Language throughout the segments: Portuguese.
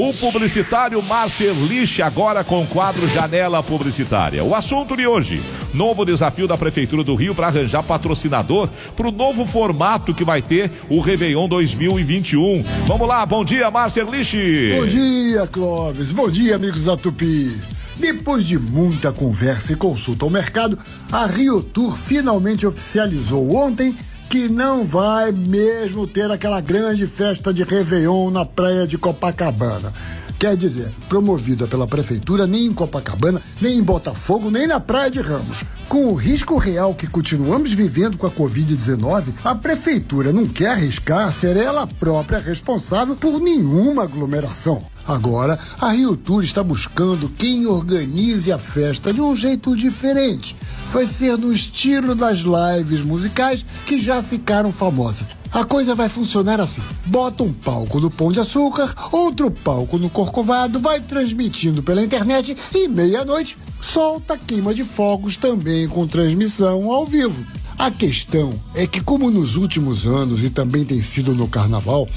O publicitário Márcio Erlich agora com o quadro Janela Publicitária. O assunto de hoje: novo desafio da Prefeitura do Rio para arranjar patrocinador para o novo formato que vai ter o Réveillon 2021. Vamos lá, bom dia, Márcio Erlich. Bom dia, Clóvis. Bom dia, amigos da Tupi. Depois de muita conversa e consulta ao mercado, a Rio Tour finalmente oficializou ontem que não vai mesmo ter aquela grande festa de Réveillon na praia de Copacabana. Quer dizer, promovida pela prefeitura nem em Copacabana, nem em Botafogo, nem na Praia de Ramos. Com o risco real que continuamos vivendo com a Covid-19, a prefeitura não quer arriscar ser ela própria responsável por nenhuma aglomeração. Agora, a Rio Tour está buscando quem organize a festa de um jeito diferente. Vai ser no estilo das lives musicais que já ficaram famosas. A coisa vai funcionar assim: bota um palco no Pão de Açúcar, outro palco no Corcovado, vai transmitindo pela internet e meia-noite solta queima de fogos também com transmissão ao vivo. A questão é que, como nos últimos anos e também tem sido no carnaval,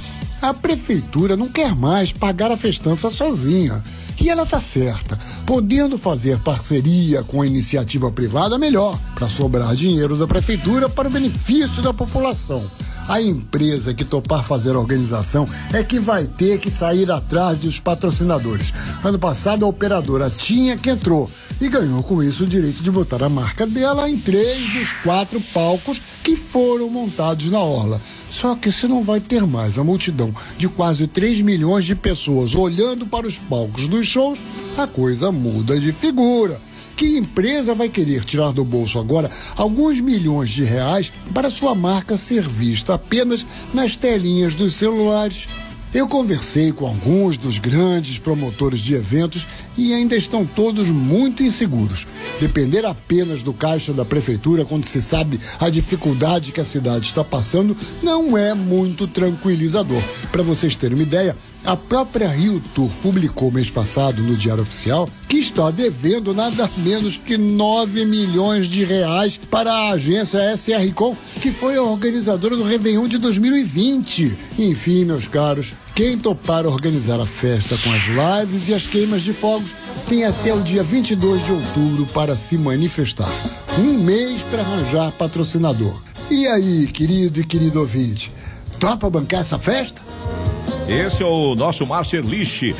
a prefeitura não quer mais pagar a festança sozinha. E ela está certa. Podendo fazer parceria com a iniciativa privada, melhor, para sobrar dinheiro da prefeitura para o benefício da população. A empresa que topar fazer a organização é que vai ter que sair atrás dos patrocinadores. Ano passado, a operadora tinha que entrou e ganhou com isso o direito de botar a marca dela em três dos quatro palcos que foram montados na orla. Só que se não vai ter mais a multidão de quase 3 milhões de pessoas olhando para os palcos dos shows, a coisa muda de figura. Que empresa vai querer tirar do bolso agora alguns milhões de reais para sua marca ser vista apenas nas telinhas dos celulares? Eu conversei com alguns dos grandes promotores de eventos e ainda estão todos muito inseguros. Depender apenas do caixa da prefeitura quando se sabe a dificuldade que a cidade está passando não é muito tranquilizador. Para vocês terem uma ideia, a própria Rio Tour publicou mês passado no Diário Oficial que está devendo nada menos que 9 milhões de reais para a agência SRCom, que foi a organizadora do Réveillon de 2020. Enfim, meus caros, quem topar organizar a festa com as lives e as queimas de fogos tem até o dia 22 de outubro para se manifestar. Um mês para arranjar patrocinador. E aí, querido e querido ouvinte, topa bancar essa festa? Esse é o nosso Márcio Erlich.